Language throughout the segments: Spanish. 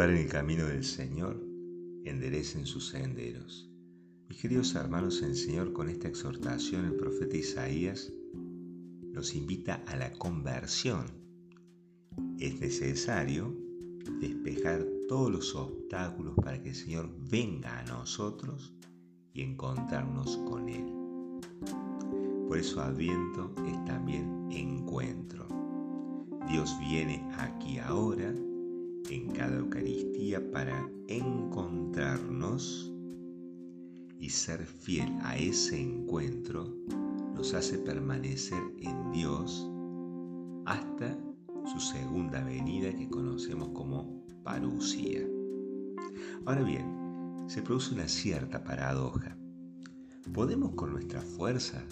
Preparen el camino del Señor, enderecen sus senderos. Mis queridos hermanos el Señor, con esta exhortación el profeta Isaías nos invita a la conversión. Es necesario despejar todos los obstáculos para que el Señor venga a nosotros y encontrarnos con Él. Por eso Adviento es también encuentro. Dios viene aquí ahora Para encontrarnos y ser fiel a ese encuentro nos hace permanecer en Dios hasta su segunda venida que conocemos como parucía. Ahora bien, se produce una cierta paradoja. ¿Podemos con nuestra fuerza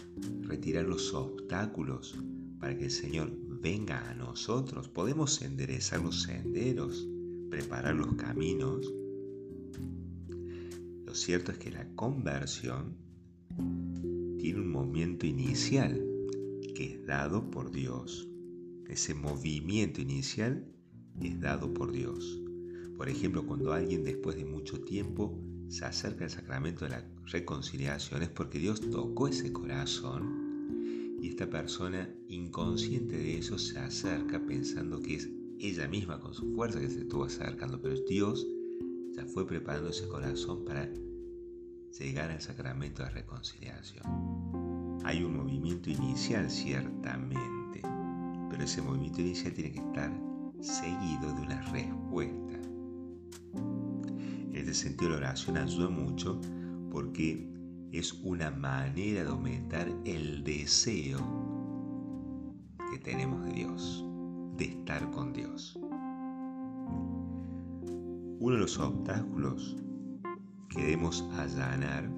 retirar los obstáculos para que el Señor venga a nosotros, podemos enderezar los senderos, preparar los caminos. Lo cierto es que la conversión tiene un movimiento inicial que es dado por Dios. Ese movimiento inicial es dado por Dios. Por ejemplo, cuando alguien después de mucho tiempo se acerca al sacramento de la reconciliación es porque Dios tocó ese corazón y esta persona inconsciente de eso se acerca pensando que es ella misma con su fuerza que se estuvo acercando, pero Dios ya fue preparando ese corazón para llegar al sacramento de reconciliación. Hay un movimiento inicial ciertamente, pero ese movimiento inicial tiene que estar seguido de una respuesta. En este sentido la oración ayuda mucho porque es una manera de aumentar el deseo que tenemos de Dios, de estar con Dios. Uno de los obstáculos que debemos allanar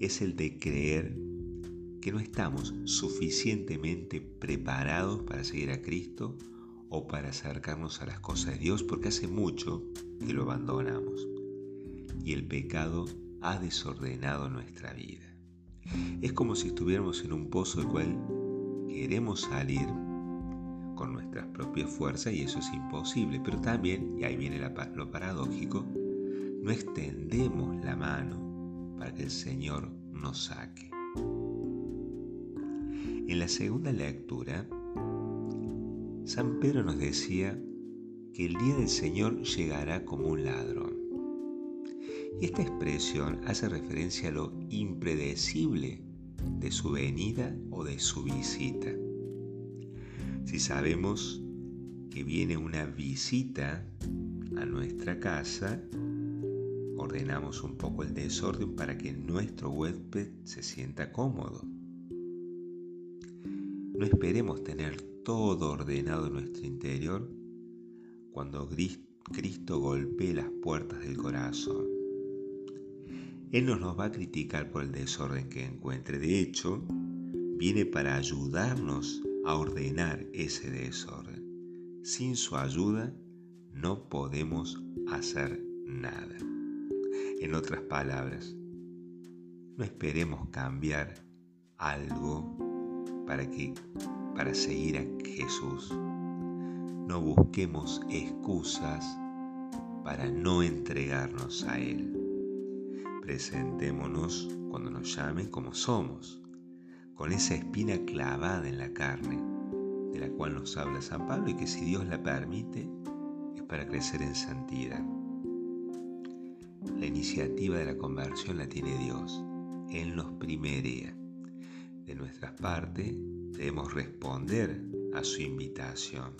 es el de creer que no estamos suficientemente preparados para seguir a Cristo o para acercarnos a las cosas de Dios porque hace mucho que lo abandonamos. Y el pecado ha desordenado nuestra vida. Es como si estuviéramos en un pozo del cual queremos salir con nuestras propias fuerzas y eso es imposible, pero también, y ahí viene lo paradójico, no extendemos la mano para que el Señor nos saque. En la segunda lectura, San Pedro nos decía que el día del Señor llegará como un ladrón. Y esta expresión hace referencia a lo impredecible de su venida o de su visita. Si sabemos que viene una visita a nuestra casa, ordenamos un poco el desorden para que nuestro huésped se sienta cómodo. No esperemos tener todo ordenado en nuestro interior cuando Cristo golpee las puertas del corazón. Él no nos va a criticar por el desorden que encuentre. De hecho, viene para ayudarnos a ordenar ese desorden. Sin su ayuda no podemos hacer nada. En otras palabras, no esperemos cambiar algo para que para seguir a Jesús. No busquemos excusas para no entregarnos a él. Presentémonos cuando nos llamen como somos, con esa espina clavada en la carne, de la cual nos habla San Pablo y que si Dios la permite es para crecer en santidad. La iniciativa de la conversión la tiene Dios. Él nos primerea. De nuestra parte debemos responder a su invitación.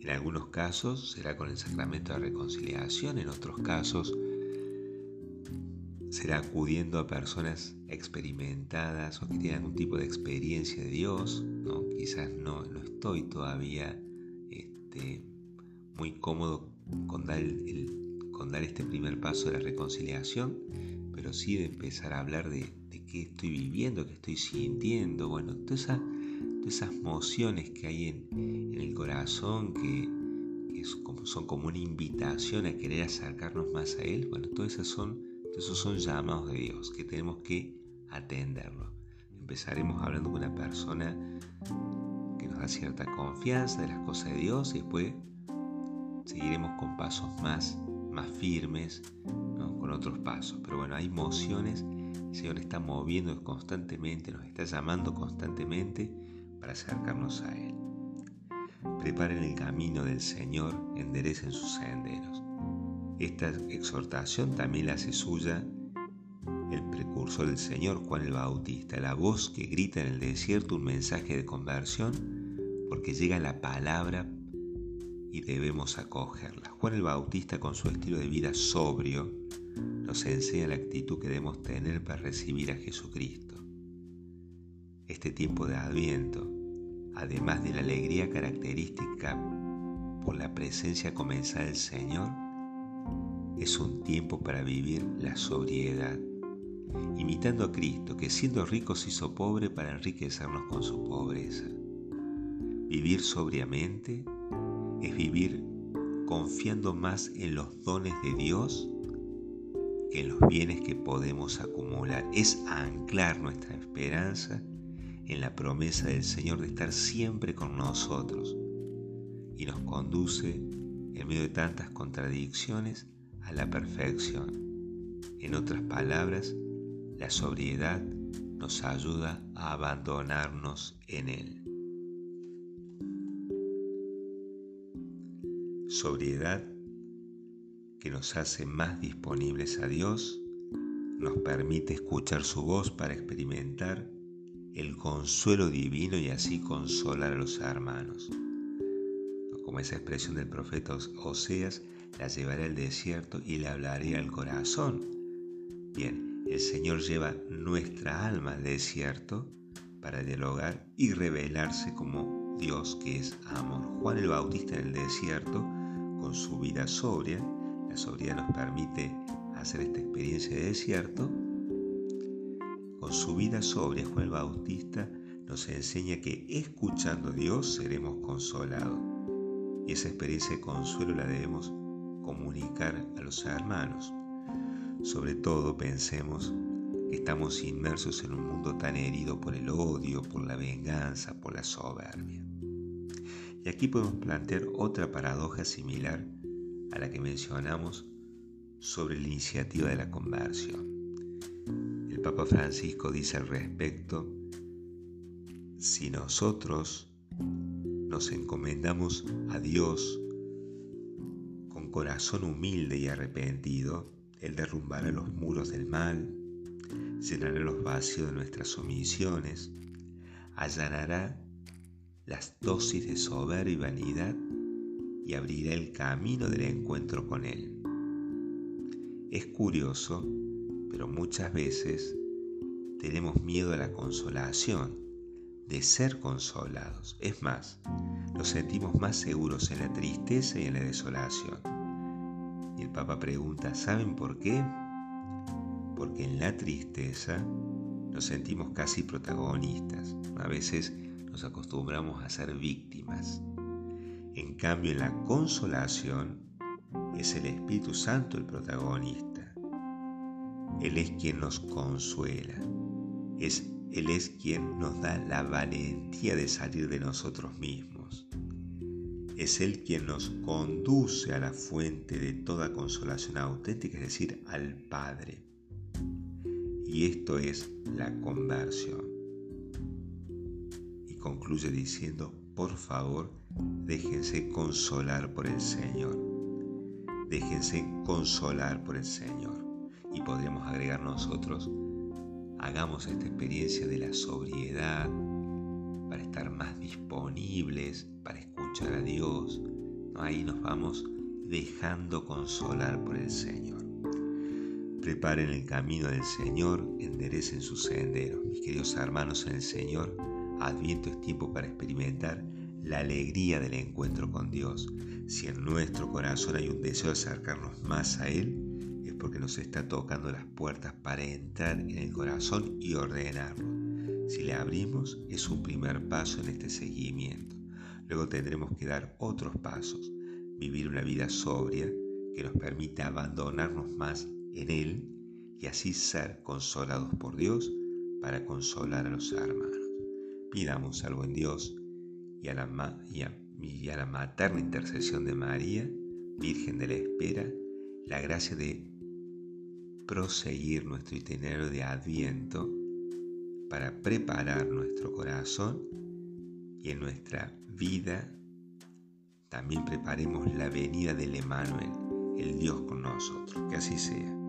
En algunos casos será con el sacramento de reconciliación, en otros casos será acudiendo a personas experimentadas o que tienen algún tipo de experiencia de Dios, quizás no, no estoy todavía este, muy cómodo con dar, con dar este primer paso de la reconciliación, pero sí de empezar a hablar de, de qué estoy viviendo, qué estoy sintiendo, bueno, todas esas, todas esas emociones que hay en, en el corazón que, que son como una invitación a querer acercarnos más a Él, bueno, todas esas son esos son llamados de Dios que tenemos que atenderlo. Empezaremos hablando con una persona que nos da cierta confianza de las cosas de Dios y después seguiremos con pasos más, más firmes, con otros pasos. Pero bueno, hay emociones, el Señor está moviendo constantemente, nos está llamando constantemente para acercarnos a Él. Preparen el camino del Señor, enderecen sus senderos. Esta exhortación también la hace suya el precursor del Señor, Juan el Bautista, la voz que grita en el desierto un mensaje de conversión, porque llega la palabra y debemos acogerla. Juan el Bautista, con su estilo de vida sobrio, nos enseña la actitud que debemos tener para recibir a Jesucristo. Este tiempo de Adviento, además de la alegría característica por la presencia comenzada del Señor, es un tiempo para vivir la sobriedad, imitando a Cristo, que siendo rico se hizo pobre para enriquecernos con su pobreza. Vivir sobriamente es vivir confiando más en los dones de Dios que en los bienes que podemos acumular. Es anclar nuestra esperanza en la promesa del Señor de estar siempre con nosotros y nos conduce, en medio de tantas contradicciones, a la perfección. En otras palabras, la sobriedad nos ayuda a abandonarnos en Él. Sobriedad que nos hace más disponibles a Dios, nos permite escuchar su voz para experimentar el consuelo divino y así consolar a los hermanos. Como esa expresión del profeta Oseas, la llevaré al desierto y le hablaré al corazón. Bien, el Señor lleva nuestra alma al desierto para dialogar y revelarse como Dios que es amor. Juan el Bautista en el desierto, con su vida sobria, la sobriedad nos permite hacer esta experiencia de desierto, con su vida sobria, Juan el Bautista nos enseña que escuchando a Dios seremos consolados. Y esa experiencia de consuelo la debemos comunicar a los hermanos. Sobre todo pensemos que estamos inmersos en un mundo tan herido por el odio, por la venganza, por la soberbia. Y aquí podemos plantear otra paradoja similar a la que mencionamos sobre la iniciativa de la conversión. El Papa Francisco dice al respecto, si nosotros nos encomendamos a Dios corazón humilde y arrepentido, Él derrumbará los muros del mal, llenará los vacíos de nuestras omisiones, allanará las dosis de soberbia y vanidad y abrirá el camino del encuentro con Él. Es curioso pero muchas veces tenemos miedo a la consolación, de ser consolados. Es más, nos sentimos más seguros en la tristeza y en la desolación. Y el Papa pregunta, ¿saben por qué? Porque en la tristeza nos sentimos casi protagonistas. A veces nos acostumbramos a ser víctimas. En cambio, en la consolación es el Espíritu Santo el protagonista él es quien nos consuela. Es, Él es quien nos da la valentía de salir de nosotros mismos. Es Él quien nos conduce a la fuente de toda consolación auténtica, es decir, al Padre. Y esto es la conversión. Y concluye diciendo, por favor, déjense consolar por el Señor. Déjense consolar por el Señor y podríamos agregar nosotros, hagamos esta experiencia de la sobriedad para estar más disponibles, para escuchar a Dios. Ahí nos vamos dejando consolar por el Señor. Preparen el camino del Señor, enderecen sus senderos. Mis queridos hermanos en el Señor, Adviento es tiempo para experimentar la alegría del encuentro con Dios. Si en nuestro corazón hay un deseo de acercarnos más a Él, porque nos está tocando las puertas para entrar en el corazón y ordenarlo. Si le abrimos es un primer paso en este seguimiento. Luego tendremos que dar otros pasos, vivir una vida sobria que nos permita abandonarnos más en Él y así ser consolados por Dios para consolar a los hermanos. Pidamos al buen Dios y a la, y a la materna intercesión de María Virgen de la Espera, la gracia de proseguir nuestro itinerario de adviento para preparar nuestro corazón y en nuestra vida también preparemos la venida del Emanuel, el Dios con nosotros. Que así sea.